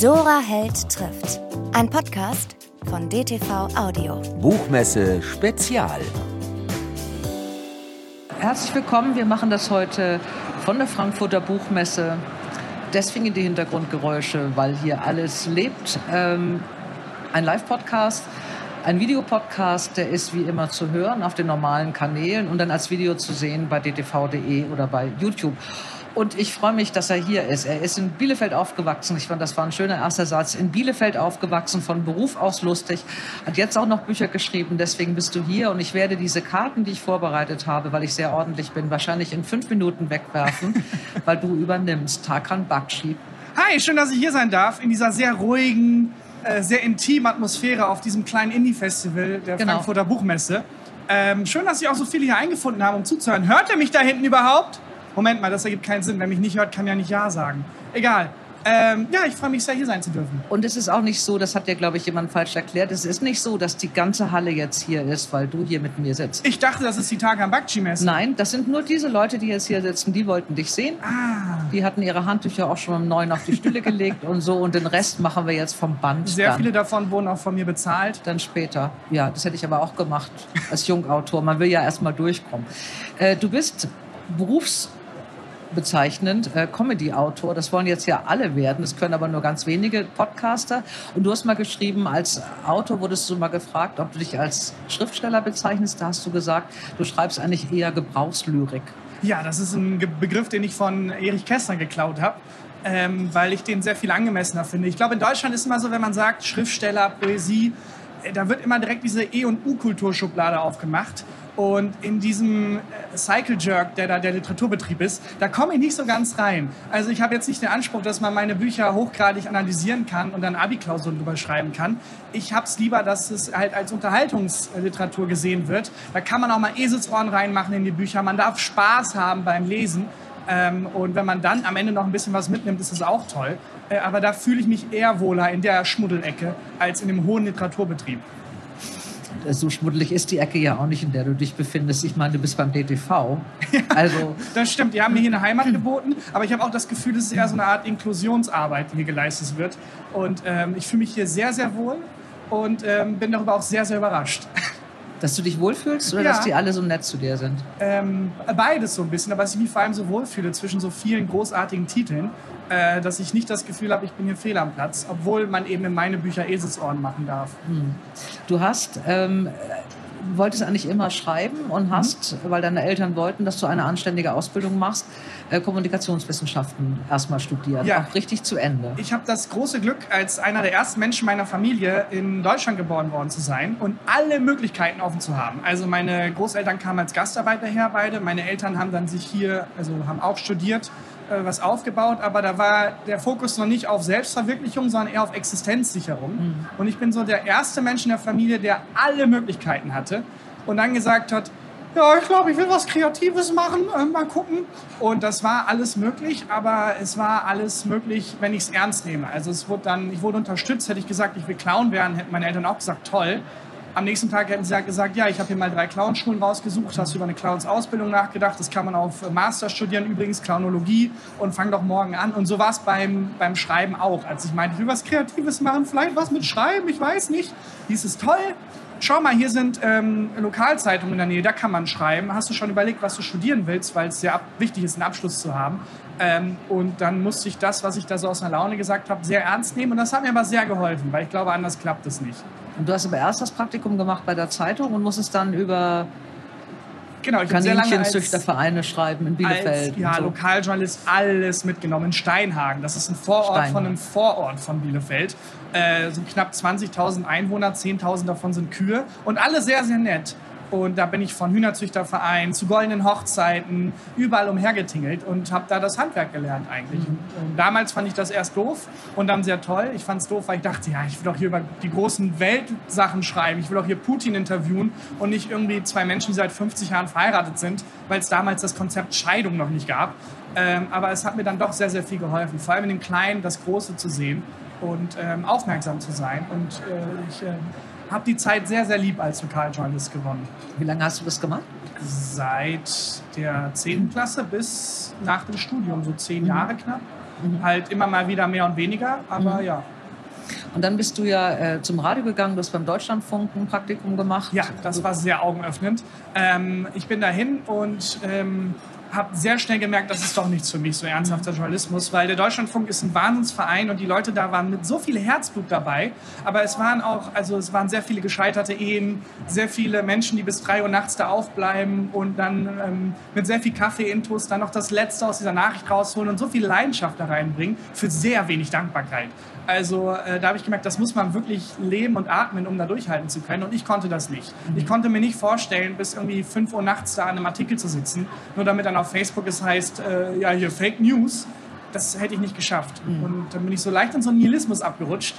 Dora Held trifft. Ein Podcast von DTV Audio. Buchmesse Spezial. Herzlich willkommen. Wir machen das heute von der Frankfurter Buchmesse. Deswegen die Hintergrundgeräusche, weil hier alles lebt. Ähm, ein Live-Podcast, ein Videopodcast, der ist wie immer zu hören auf den normalen Kanälen und dann als Video zu sehen bei dtv.de oder bei YouTube. Und ich freue mich, dass er hier ist. Er ist in Bielefeld aufgewachsen. Ich fand, das war ein schöner erster Satz. In Bielefeld aufgewachsen, von Beruf aus lustig. Hat jetzt auch noch Bücher geschrieben. Deswegen bist du hier. Und ich werde diese Karten, die ich vorbereitet habe, weil ich sehr ordentlich bin, wahrscheinlich in fünf Minuten wegwerfen, weil du übernimmst. Tarkan Bakshi. Hi, schön, dass ich hier sein darf. In dieser sehr ruhigen, äh, sehr intimen Atmosphäre auf diesem kleinen Indie-Festival der Genau. Frankfurter Buchmesse. Ähm, schön, dass sich auch so viele hier eingefunden haben, um zuzuhören. Hört ihr mich da hinten überhaupt? Moment mal, das ergibt keinen Sinn. Wer mich nicht hört, kann ja nicht Ja sagen. Egal. Ähm, ja, ich freue mich sehr, hier sein zu dürfen. Und es ist auch nicht so, das hat dir, glaube ich, jemand falsch erklärt, es ist nicht so, dass die ganze Halle jetzt hier ist, weil du hier mit mir sitzt. Ich dachte, das ist die Tarkan Bakci-Messe. Nein, das sind nur diese Leute, die jetzt hier sitzen, die wollten dich sehen. Ah, Die hatten ihre Handtücher auch schon um neun auf die Stühle gelegt und so. Und den Rest machen wir jetzt vom Band. sehr dann. viele davon wurden auch von mir bezahlt. Dann später. Ja, das hätte ich aber auch gemacht als Jungautor. Man will ja erst mal durchkommen. Äh, du bist berufsbezeichnend äh, Comedy-Autor. Das wollen jetzt ja alle werden. Das können aber nur ganz wenige Podcaster. Und du hast mal geschrieben, als Autor wurdest du mal gefragt, ob du dich als Schriftsteller bezeichnest. Da hast du gesagt, du schreibst eigentlich eher Gebrauchslyrik. Ja, das ist ein Begriff, den ich von Erich Kästner geklaut habe, ähm, weil ich den sehr viel angemessener finde. Ich glaube, in Deutschland ist immer so, wenn man sagt Schriftsteller, Poesie, äh, da wird immer direkt diese E- und U-Kulturschublade aufgemacht. Und in diesem äh, Cycle Jerk, der da der Literaturbetrieb ist, da komme ich nicht so ganz rein. Also ich habe jetzt nicht den Anspruch, dass man meine Bücher hochgradig analysieren kann und dann Abi-Klausuren drüber schreiben kann. Ich habe es lieber, dass es halt als Unterhaltungsliteratur gesehen wird. Da kann man auch mal Eselsohren reinmachen in die Bücher. Man darf Spaß haben beim Lesen. Ähm, und wenn man dann am Ende noch ein bisschen was mitnimmt, ist das auch toll. Äh, aber da fühle ich mich eher wohler in der Schmuddelecke als in dem hohen Literaturbetrieb. So schmuddelig ist die Ecke ja auch nicht, in der du dich befindest. Ich meine, du bist beim DTV. Also Das stimmt, die haben mir hier eine Heimat geboten, aber ich habe auch das Gefühl, es ist eher so eine Art Inklusionsarbeit, die hier geleistet wird. Und ähm, ich fühle mich hier sehr, sehr wohl und ähm, bin darüber auch sehr, sehr überrascht. Dass du dich wohlfühlst oder Ja. dass die alle so nett zu dir sind? Ähm, beides so ein bisschen, aber dass ich mich vor allem so wohlfühle zwischen so vielen großartigen Titeln, äh, dass ich nicht das Gefühl habe, ich bin hier fehl am Platz, obwohl man eben in meine Bücher Eselsohren machen darf. Du hast, ähm, wolltest eigentlich immer schreiben und hast, weil deine Eltern wollten, dass du eine anständige Ausbildung machst, Kommunikationswissenschaften erstmal studiert. Ja. Auch richtig zu Ende. Ich habe das große Glück, als einer der ersten Menschen meiner Familie in Deutschland geboren worden zu sein und alle Möglichkeiten offen zu haben. Also meine Großeltern kamen als Gastarbeiter her, beide. Meine Eltern haben dann sich hier, also haben auch studiert, äh, was aufgebaut, aber da war der Fokus noch nicht auf Selbstverwirklichung, sondern eher auf Existenzsicherung. Und ich bin so der erste Mensch in der Familie, der alle Möglichkeiten hatte und dann gesagt hat, ja, ich glaube, ich will was Kreatives machen, äh, mal gucken. Und das war alles möglich, aber es war alles möglich, wenn ich es ernst nehme. Also es wurde dann, ich wurde unterstützt, hätte ich gesagt, ich will Clown werden, hätten meine Eltern auch gesagt, toll. Am nächsten Tag hätten sie gesagt, ja, ich habe hier mal drei Clownschulen rausgesucht, hast über eine Clowns-Ausbildung nachgedacht, das kann man auf Master studieren, übrigens Clownologie und fang doch morgen an. Und so war es beim, beim Schreiben auch. Als ich meinte, ich will was Kreatives machen, vielleicht was mit Schreiben, ich weiß nicht, hieß es toll. Schau mal, hier sind ähm, Lokalzeitungen in der Nähe, da kann man schreiben. Hast du schon überlegt, was du studieren willst, weil es sehr wichtig ist, einen Abschluss zu haben? Ähm, und dann musste ich das, was ich da so aus einer Laune gesagt habe, sehr ernst nehmen. Und das hat mir aber sehr geholfen, weil ich glaube, anders klappt es nicht. Und du hast aber erst das Praktikum gemacht bei der Zeitung und musstest dann über Genau, ich Kaninchenzüchtervereine schreiben in Bielefeld. als ja, so. Lokaljournalist alles mitgenommen. In Steinhagen, das ist ein Vorort Steinhagen. von einem Vorort von Bielefeld. Äh, so knapp 20.000 Einwohner, 10.000 davon sind Kühe und alle sehr, sehr nett. Und da bin ich von Hühnerzüchterverein zu goldenen Hochzeiten überall umhergetingelt und habe da das Handwerk gelernt eigentlich. Und, und damals fand ich das erst doof und dann sehr toll. Ich fand es doof, weil ich dachte, ja, ich will doch hier über die großen Weltsachen schreiben. Ich will doch hier Putin interviewen und nicht irgendwie zwei Menschen, die seit 50 Jahren verheiratet sind, weil es damals das Konzept Scheidung noch nicht gab. Ähm, aber es hat mir dann doch sehr, sehr viel geholfen, vor allem in dem Kleinen das Große zu sehen und ähm, aufmerksam zu sein. Und äh, ich äh, habe die Zeit sehr, sehr lieb als Lokaljournalist gewonnen. Wie lange hast du das gemacht? Seit der 10. Klasse bis nach dem Studium, so zehn Jahre knapp. Mhm. Halt immer mal wieder mehr und weniger, aber mhm. ja. Und dann bist du ja äh, zum Radio gegangen, du hast beim Deutschlandfunk ein Praktikum gemacht. Ja, das war sehr augenöffnend. Ähm, ich bin dahin und ähm, habe sehr schnell gemerkt, das ist doch nichts für mich, so ernsthafter Journalismus, weil der Deutschlandfunk ist ein Wahnsinnsverein und die Leute da waren mit so viel Herzblut dabei. Aber es waren auch, also es waren sehr viele gescheiterte Ehen, sehr viele Menschen, die bis drei Uhr nachts da aufbleiben und dann ähm, mit sehr viel Kaffee-Intus dann noch das Letzte aus dieser Nachricht rausholen und so viel Leidenschaft da reinbringen für sehr wenig Dankbarkeit. Also äh, da habe ich gemerkt, das muss man wirklich leben und atmen, um da durchhalten zu können. Und ich konnte das nicht. Ich konnte mir nicht vorstellen, bis irgendwie 5 Uhr nachts da an einem Artikel zu sitzen, nur damit dann auf Facebook es heißt, äh, ja, hier Fake News. Das hätte ich nicht geschafft. Mhm. Und dann bin ich so leicht in so einen Nihilismus abgerutscht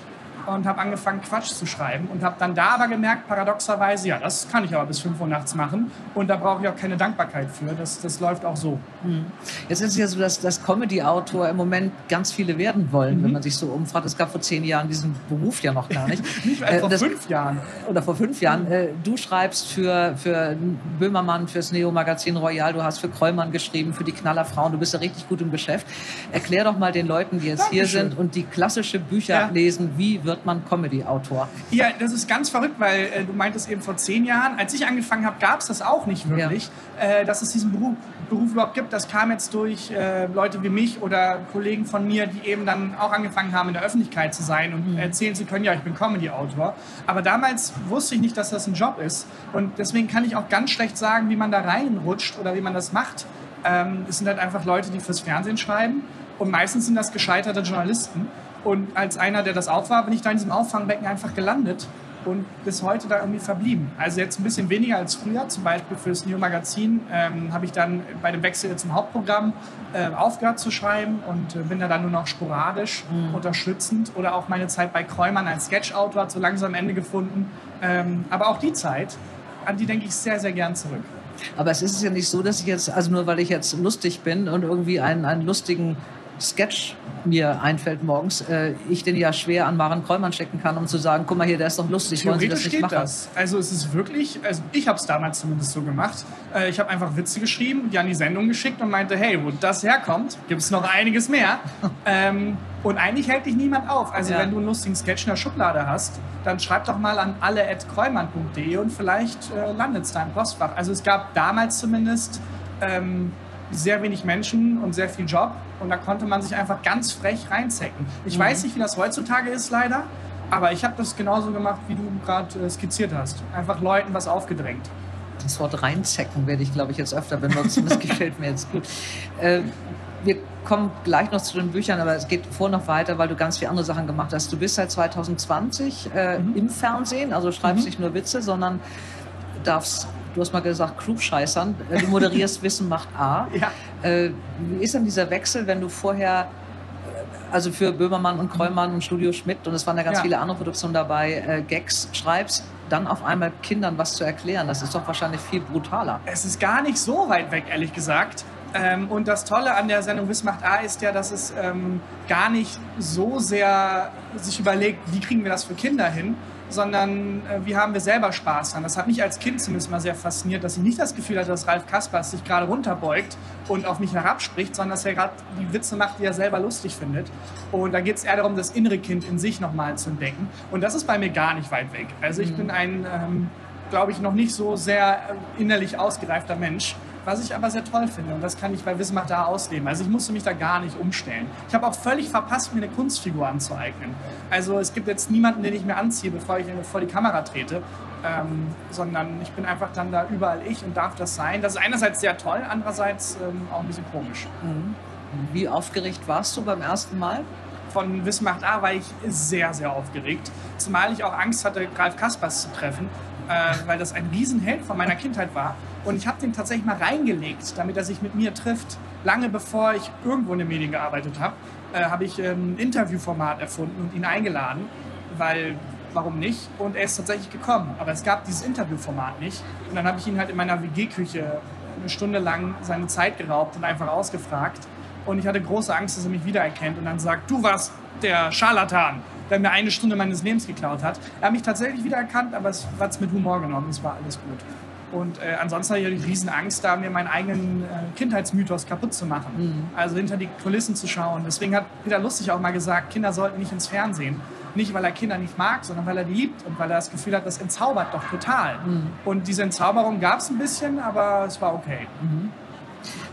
und habe angefangen, Quatsch zu schreiben und habe dann da aber gemerkt, paradoxerweise, ja, das kann ich aber bis 5 Uhr nachts machen und da brauche ich auch keine Dankbarkeit für. Das, das läuft auch so. Mhm. Jetzt ist es ja so, dass, dass Comedy-Autor im Moment ganz viele werden wollen, mhm. wenn man sich so umfragt. Es gab vor zehn Jahren diesen Beruf ja noch gar nicht. nicht äh, vor das, fünf Jahren. Oder vor fünf Jahren. Mhm. Äh, du schreibst für, für Böhmermann, fürs Neo-Magazin Royal, du hast für Krollmann geschrieben, für die Knallerfrauen. Du bist ja richtig gut im Geschäft. Erklär doch mal den Leuten, die jetzt Dankeschön. hier sind und die klassische Bücher ja. lesen, wie wird wird man Comedy-Autor? Ja, das ist ganz verrückt, weil äh, du meintest eben vor zehn Jahren, als ich angefangen habe, gab es das auch nicht wirklich, ja. äh, dass es diesen Beruf, Beruf, überhaupt gibt. Das kam jetzt durch äh, Leute wie mich oder Kollegen von mir, die eben dann auch angefangen haben, in der Öffentlichkeit zu sein und mhm. erzählen zu können, ja, ich bin Comedy-Autor. Aber damals wusste ich nicht, dass das ein Job ist. Und deswegen kann ich auch ganz schlecht sagen, wie man da reinrutscht oder wie man das macht. Ähm, es sind halt einfach Leute, die fürs Fernsehen schreiben. Und meistens sind das gescheiterte Journalisten. Und als einer, der das auch war, bin ich da in diesem Auffangbecken einfach gelandet und bis heute da irgendwie verblieben. Also jetzt ein bisschen weniger als früher, zum Beispiel fürs New Magazin ähm, habe ich dann bei dem Wechsel zum Hauptprogramm äh, aufgehört zu schreiben und äh, bin da dann nur noch sporadisch mhm. unterstützend oder auch meine Zeit bei Kräumann als Sketch-Autor hat so langsam Ende gefunden. Ähm, aber auch die Zeit, an die denke ich sehr, sehr gern zurück. Aber es ist ja nicht so, dass ich jetzt, also nur weil ich jetzt lustig bin und irgendwie einen, einen lustigen Sketch mir einfällt morgens, äh, ich den ja schwer an Maren Kräumann stecken kann, um zu sagen, guck mal hier, der ist doch lustig, wollen Sie das nicht machen? Das. Also es ist wirklich, also ich habe es damals zumindest so gemacht, äh, ich habe einfach Witze geschrieben, die an die Sendung geschickt und meinte, hey, wo das herkommt, gibt es noch einiges mehr. ähm, und eigentlich hält dich niemand auf. Also ja. wenn du einen lustigen Sketch in der Schublade hast, dann schreib doch mal an alle.kräumann.de und vielleicht äh, landet es da im Postfach. Also es gab damals zumindest... Ähm, sehr wenig Menschen und sehr viel Job. Und da konnte man sich einfach ganz frech reinzecken. Ich mhm. weiß nicht, wie das heutzutage ist, leider. Aber ich habe das genauso gemacht, wie du gerade äh, skizziert hast. Einfach Leuten was aufgedrängt. Das Wort reinzecken werde ich, glaube ich, jetzt öfter benutzen. Das gefällt mir jetzt gut. Äh, wir kommen gleich noch zu den Büchern, aber es geht vor noch weiter, weil du ganz viele andere Sachen gemacht hast. Du bist seit 2020 äh, mhm. im Fernsehen, also schreibst mhm. nicht nur Witze, sondern darfst du hast mal gesagt, Klugscheißern. Äh, du moderierst Wissen macht A. Ja. Äh, wie ist denn dieser Wechsel, wenn du vorher, äh, also für Böhmermann und Krollmann und Studio Schmidt und es waren ja ganz ja. viele andere Produktionen dabei, Gags schreibst, dann auf einmal Kindern was zu erklären? Das ist doch wahrscheinlich viel brutaler. Es ist gar nicht so weit weg, ehrlich gesagt. Ähm, und das Tolle an der Sendung Wiss macht A ist ja, dass es ähm, gar nicht so sehr sich überlegt, wie kriegen wir das für Kinder hin, sondern äh, wie haben wir selber Spaß dran. Das hat mich als Kind zumindest mal sehr fasziniert, dass ich nicht das Gefühl hatte, dass Ralf Kaspers sich gerade runterbeugt und auf mich herabspricht, sondern dass er gerade die Witze macht, die er selber lustig findet. Und da geht es eher darum, das innere Kind in sich nochmal zu entdecken. Und das ist bei mir gar nicht weit weg. Also ich mhm. bin ein, ähm, glaube ich, noch nicht so sehr äh, innerlich ausgereifter Mensch was ich aber sehr toll finde. Und das kann ich bei Wismar da ausleben. Also ich musste mich da gar nicht umstellen. Ich habe auch völlig verpasst, mir eine Kunstfigur anzueignen. Also es gibt jetzt niemanden, den ich mir anziehe, bevor ich vor die Kamera trete. Ähm, sondern ich bin einfach dann da überall ich und darf das sein. Das ist einerseits sehr toll, andererseits ähm, auch ein bisschen komisch. Mhm. Wie aufgeregt warst du beim ersten Mal? Von Wismacht A war ich sehr, sehr aufgeregt. Zumal ich auch Angst hatte, Ralf Kaspers zu treffen, äh, weil das ein Riesenheld von meiner Kindheit war. Und ich habe den tatsächlich mal reingelegt, damit er sich mit mir trifft. Lange bevor ich irgendwo in den Medien gearbeitet habe, äh, habe ich ähm, ein Interviewformat erfunden und ihn eingeladen, weil warum nicht? Und er ist tatsächlich gekommen. Aber es gab dieses Interviewformat nicht. Und dann habe ich ihn halt in meiner WG-Küche eine Stunde lang seine Zeit geraubt und einfach ausgefragt. Und ich hatte große Angst, dass er mich wiedererkennt und dann sagt, du warst der Scharlatan, der mir eine Stunde meines Lebens geklaut hat. Er hat mich tatsächlich wiedererkannt, aber es hat es mit Humor genommen. Es war alles gut. Und äh, ansonsten hatte ich riesen Angst, da mir meinen eigenen äh, Kindheitsmythos kaputt zu machen. Mhm. Also hinter die Kulissen zu schauen. Deswegen hat Peter Lustig auch mal gesagt, Kinder sollten nicht ins Fernsehen. Nicht, weil er Kinder nicht mag, sondern weil er die liebt und weil er das Gefühl hat, das entzaubert doch total. Mhm. Und diese Entzauberung gab es ein bisschen, aber es war okay.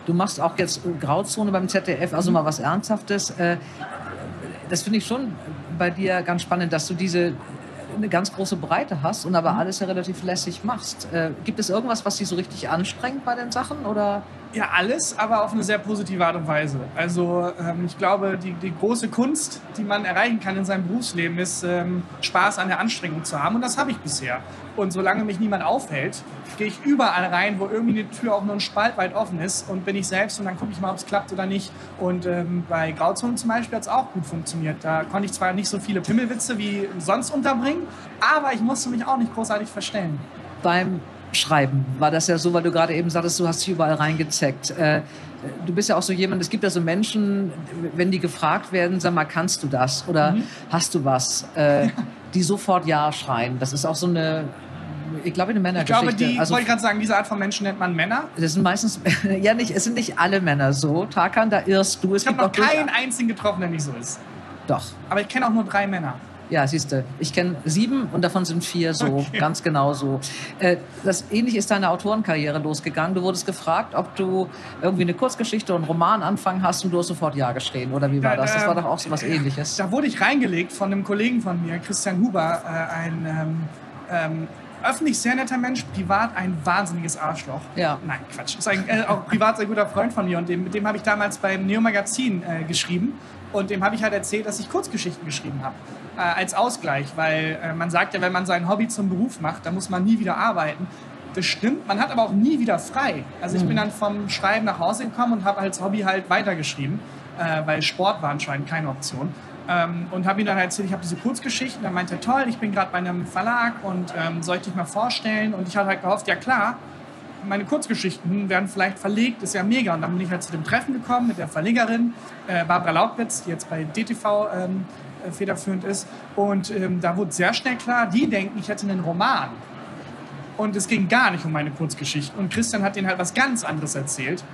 Du machst auch jetzt Grauzone beim ZDF, also mal was Ernsthaftes. Äh, Das finde ich schon bei dir ganz spannend, dass du diese eine ganz große Breite hast und aber alles ja relativ lässig machst. Äh, Gibt es irgendwas, was dich so richtig anstrengt bei den Sachen? Oder? Ja, alles, aber auf eine sehr positive Art und Weise. Also ähm, ich glaube, die, die große Kunst, die man erreichen kann in seinem Berufsleben, ist ähm, Spaß an der Anstrengung zu haben. Und das habe ich bisher. Und solange mich niemand aufhält, gehe ich überall rein, wo irgendwie eine Tür auch nur ein Spalt weit offen ist und bin ich selbst und dann gucke ich mal, ob es klappt oder nicht. Und ähm, bei Grauzone zum Beispiel hat es auch gut funktioniert. Da konnte ich zwar nicht so viele Pimmelwitze wie sonst unterbringen, aber ich musste mich auch nicht großartig verstellen. Beim Schreiben war das ja so, weil du gerade eben sagtest, du hast dich überall reingezeckt. Äh, Du bist ja auch so jemand, es gibt ja so Menschen, wenn die gefragt werden, sag mal, kannst du das oder hast du was, äh, die sofort Ja schreien. Das ist auch so eine, ich glaube, eine Ich Männergeschichte. glaube, die, also, wollte ich gerade sagen, diese Art von Menschen nennt man Männer. das sind meistens, ja nicht, es sind nicht alle Männer so. Tarkan, da irrst du. Es Ich habe gibt noch keinen einzigen getroffen, der nicht so ist. Doch. Aber ich kenne auch nur drei Männer. Ja, siehst du, ich kenne sieben und davon sind vier so, Okay. ganz genau so. Äh, das ähnlich ist deine Autorenkarriere losgegangen. Du wurdest gefragt, ob du irgendwie eine Kurzgeschichte oder einen Roman anfangen hast und du hast sofort Ja geschrien. Oder wie war Da- das? Das da- war doch auch so was ähnliches. Da wurde ich reingelegt von einem Kollegen von mir, Christian Huber, äh, ein ähm, ähm, öffentlich sehr netter Mensch, privat ein wahnsinniges Arschloch. Ja. Nein, Quatsch. Ist ein, äh, auch privat sehr guter Freund von mir und dem, mit dem habe ich damals beim Neo Magazin äh, geschrieben. Und dem habe ich halt erzählt, dass ich Kurzgeschichten geschrieben habe. Äh, als Ausgleich, weil äh, man sagt ja, wenn man sein Hobby zum Beruf macht, dann muss man nie wieder arbeiten. Das stimmt, man hat aber auch nie wieder frei. Also ich bin dann vom Schreiben nach Hause gekommen und habe als Hobby halt weitergeschrieben, äh, weil Sport war anscheinend keine Option. Ähm, und habe ihm dann halt erzählt, ich habe diese Kurzgeschichten. Dann meinte er, toll, ich bin gerade bei einem Verlag und ähm, soll ich dich mal vorstellen? Und ich hatte halt gehofft, ja klar, meine Kurzgeschichten werden vielleicht verlegt, ist ja mega. Und dann bin ich halt zu dem Treffen gekommen mit der Verlegerin, äh, Barbara Laubwitz, die jetzt bei DTV ähm, äh, federführend ist. Und ähm, da wurde sehr schnell klar, die denken, ich hätte einen Roman. Und es ging gar nicht um meine Kurzgeschichten. Und Christian hat denen halt was ganz anderes erzählt.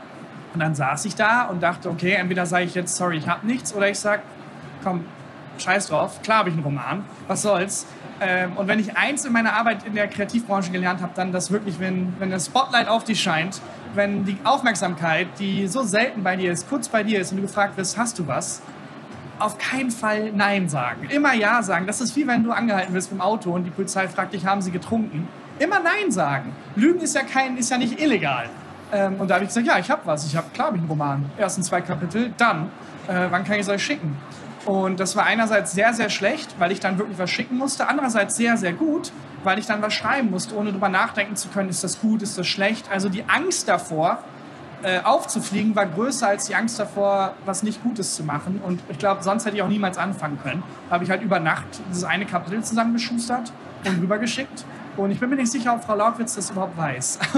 Und dann saß ich da und dachte, okay, entweder sage ich jetzt, sorry, ich habe nichts, oder ich sage, komm, scheiß drauf, klar habe ich einen Roman, was soll's. Ähm, und wenn ich eins in meiner Arbeit in der Kreativbranche gelernt habe, dann das wirklich, wenn, wenn das Spotlight auf dich scheint, wenn die Aufmerksamkeit, die so selten bei dir ist, kurz bei dir ist und du gefragt wirst, hast du was, auf keinen Fall Nein sagen. Immer Ja sagen. Das ist wie wenn du angehalten wirst im Auto und die Polizei fragt dich, haben sie getrunken? Immer Nein sagen. Lügen ist ja, kein, ist ja nicht illegal. Ähm, und da habe ich gesagt, ja, ich habe was. Ich habe, klar, hab ich einen Roman. Ersten zwei Kapitel, dann. Äh, wann kann ich es euch schicken? Und das war einerseits sehr, sehr schlecht, weil ich dann wirklich was schicken musste. Andererseits sehr, sehr gut, weil ich dann was schreiben musste, ohne drüber nachdenken zu können, ist das gut, ist das schlecht. Also die Angst davor, äh, aufzufliegen, war größer als die Angst davor, was nicht Gutes zu machen. Und ich glaube, sonst hätte ich auch niemals anfangen können. Da habe ich halt über Nacht dieses eine Kapitel zusammengeschustert und rübergeschickt. Und ich bin mir nicht sicher, ob Frau Lautwitz das überhaupt weiß.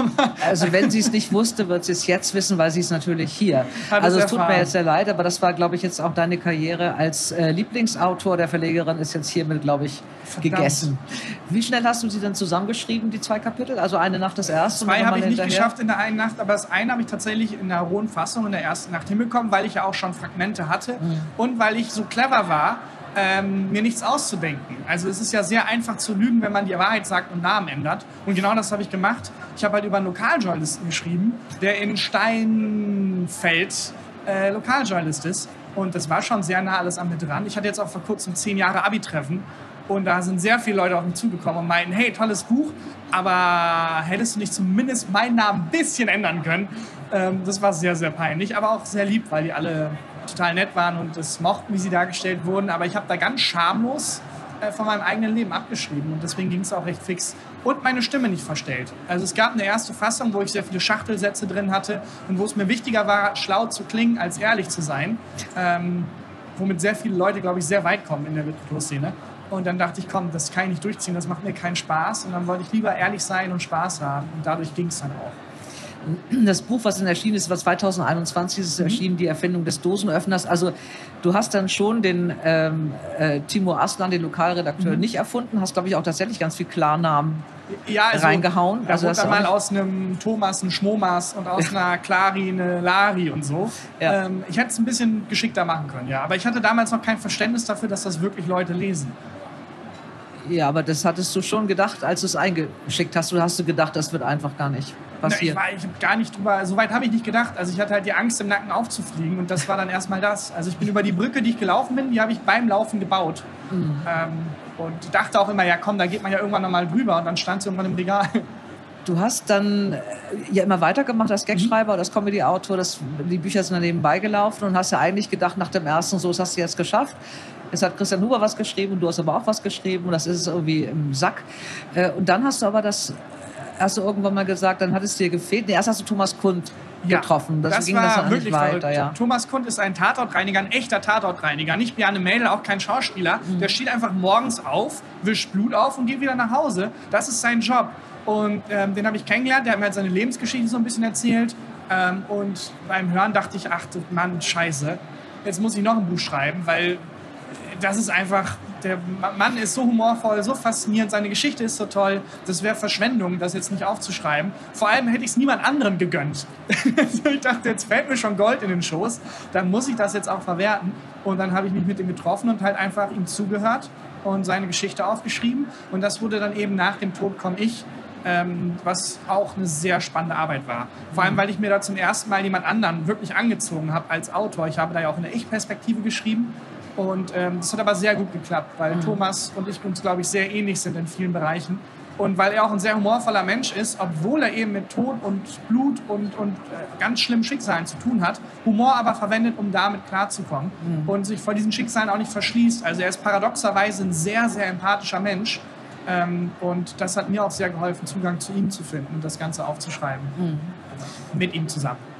Also wenn sie es nicht wusste, wird sie es jetzt wissen, weil sie ist natürlich hier. Hat es Also es tut mir erfahren. jetzt sehr leid, aber das war, glaube ich, jetzt auch deine Karriere als äh, Lieblingsautor der Verlegerin ist jetzt hiermit, glaube ich, Verdammt. gegessen. Wie schnell hast du sie dann zusammengeschrieben, die zwei Kapitel? Also eine Nacht das erste Zwei habe ich nicht hinterher? geschafft in der einen Nacht, aber das eine habe ich tatsächlich in der rohen Fassung in der ersten Nacht hinbekommen, weil ich ja auch schon Fragmente hatte Mhm. und weil ich so clever war, ähm, mir nichts auszudenken. Also es ist ja sehr einfach zu lügen, wenn man die Wahrheit sagt und Namen ändert. Und genau das habe ich gemacht. Ich habe halt über einen Lokaljournalisten geschrieben, der in Steinfeld äh, Lokaljournalist ist. Und das war schon sehr nah alles an mir dran. Ich hatte jetzt auch vor kurzem zehn Jahre Abi-Treffen. Und da sind sehr viele Leute auf mich zugekommen und meinten, hey, tolles Buch, aber hättest du nicht zumindest meinen Namen ein bisschen ändern können? Ähm, das war sehr, sehr peinlich, aber auch sehr lieb, weil die alle total nett waren und es mochten, wie sie dargestellt wurden. Aber ich habe da ganz schamlos äh, von meinem eigenen Leben abgeschrieben und deswegen ging es auch recht fix. Und meine Stimme nicht verstellt. Also es gab eine erste Fassung, wo ich sehr viele Schachtelsätze drin hatte und wo es mir wichtiger war, schlau zu klingen, als ehrlich zu sein. Ähm, womit sehr viele Leute, glaube ich, sehr weit kommen in der Literaturszene. Und dann dachte ich, komm, das kann ich nicht durchziehen, das macht mir keinen Spaß. Und dann wollte ich lieber ehrlich sein und Spaß haben. Und dadurch ging es dann auch. Das Buch, was dann erschienen ist, war 2021 ist Mhm. erschienen, die Erfindung des Dosenöffners. Also du hast dann schon den ähm, äh, Timo Aslan, den Lokalredakteur, Mhm. nicht erfunden, hast, glaube ich, auch tatsächlich ganz viel Klarnamen ja, also, reingehauen. Also das mal aus einem Thomas ein Schmomas und aus einer Clari eine Lari und so. Ja. Ähm, ich hätte es ein bisschen geschickter machen können, ja. Aber ich hatte damals noch kein Verständnis dafür, dass das wirklich Leute lesen. Ja, aber das hattest du schon gedacht, als du es eingeschickt hast. Du hast du gedacht, das wird einfach gar nicht Na, ich ich habe gar nicht drüber, so weit habe ich nicht gedacht. Also ich hatte halt die Angst, im Nacken aufzufliegen und das war dann erstmal das. Also ich bin über die Brücke, die ich gelaufen bin, die habe ich beim Laufen gebaut. Mhm. Ähm, und dachte auch immer, ja komm, da geht man ja irgendwann nochmal drüber und dann stand sie irgendwann im Regal. Du hast dann äh, ja immer weitergemacht als Gagschreiber oder als Comedy-Autor. Die Bücher sind dann nebenbei gelaufen und hast ja eigentlich gedacht, nach dem ersten, so, das hast du jetzt geschafft. Jetzt hat Christian Huber was geschrieben und du hast aber auch was geschrieben und das ist irgendwie im Sack. Äh, Und dann hast du aber das, hast du irgendwann mal gesagt, dann hat es dir gefehlt. Nee, erst hast du Thomas Kund getroffen. Das, das ging war das dann wirklich nicht weiter. Ja. Thomas Kund ist ein Tatortreiniger, ein echter Tatortreiniger. Nicht Bjarne Mädel, auch kein Schauspieler. Mhm. Der steht einfach morgens auf, wischt Blut auf und geht wieder nach Hause. Das ist sein Job. Und ähm, den habe ich kennengelernt. Der hat mir halt seine Lebensgeschichte so ein bisschen erzählt. Ähm, und beim Hören dachte ich, ach Mann, scheiße. Jetzt muss ich noch ein Buch schreiben, weil das ist einfach, der Mann ist so humorvoll, so faszinierend, seine Geschichte ist so toll. Das wäre Verschwendung, das jetzt nicht aufzuschreiben. Vor allem hätte ich es niemand anderem gegönnt. ich dachte, jetzt fällt mir schon Gold in den Schoß, dann muss ich das jetzt auch verwerten. Und dann habe ich mich mit ihm getroffen und halt einfach ihm zugehört und seine Geschichte aufgeschrieben. Und das wurde dann eben nach dem Tod komme ich ähm, was auch eine sehr spannende Arbeit war. Vor allem, weil ich mir da zum ersten Mal jemand anderen wirklich angezogen habe als Autor. Ich habe da ja auch in der Ich-Perspektive geschrieben und ähm, das hat aber sehr gut geklappt, weil Thomas und ich uns, glaube ich, sehr ähnlich sind in vielen Bereichen. Und weil er auch ein sehr humorvoller Mensch ist, obwohl er eben mit Tod und Blut und, und äh, ganz schlimmen Schicksalen zu tun hat, Humor aber verwendet, um damit klarzukommen und sich vor diesen Schicksalen auch nicht verschließt. Also er ist paradoxerweise ein sehr, sehr empathischer Mensch. Ähm, und das hat mir auch sehr geholfen, Zugang zu ihm zu finden und das Ganze aufzuschreiben. Mit ihm zusammen.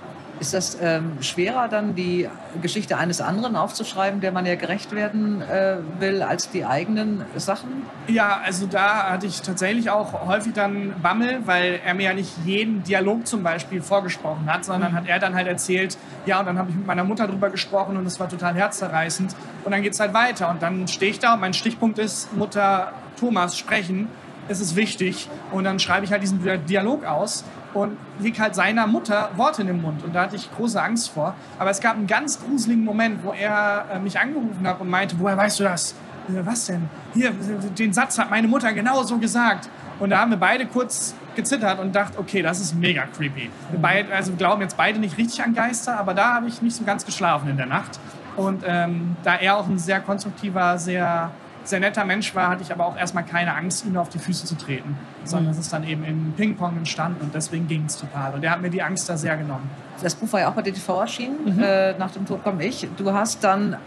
Ist das ähm, schwerer, dann die Geschichte eines anderen aufzuschreiben, der man ja gerecht werden äh, will, als die eigenen Sachen? Ja, also da hatte ich tatsächlich auch häufig dann Bammel, weil er mir ja nicht jeden Dialog zum Beispiel vorgesprochen hat, sondern hat er dann halt erzählt, ja, und dann habe ich mit meiner Mutter drüber gesprochen und es war total herzzerreißend. Und dann geht es halt weiter. Und dann stehe ich da und mein Stichpunkt ist, Mutter Thomas sprechen, es ist wichtig. Und dann schreibe ich halt diesen Dialog aus und leg halt seiner Mutter Worte in den Mund. Und da hatte ich große Angst vor. Aber es gab einen ganz gruseligen Moment, wo er äh, mich angerufen hat und meinte, woher weißt du das? Äh, was denn? Hier, den Satz hat meine Mutter genau so gesagt. Und da haben wir beide kurz gezittert und dacht, okay, das ist mega creepy. Wir beide, also wir glauben jetzt beide nicht richtig an Geister, aber da habe ich nicht so ganz geschlafen in der Nacht. Und ähm, da er auch ein sehr konstruktiver, sehr, sehr netter Mensch war, hatte ich aber auch erstmal keine Angst, ihm auf die Füße zu treten, sondern es ist dann eben im Ping-Pong entstanden und deswegen ging es total. Und er hat mir die Angst da sehr genommen. Das Buch war ja auch bei DTV erschienen, äh, nach dem Tod komme ich. Du hast dann,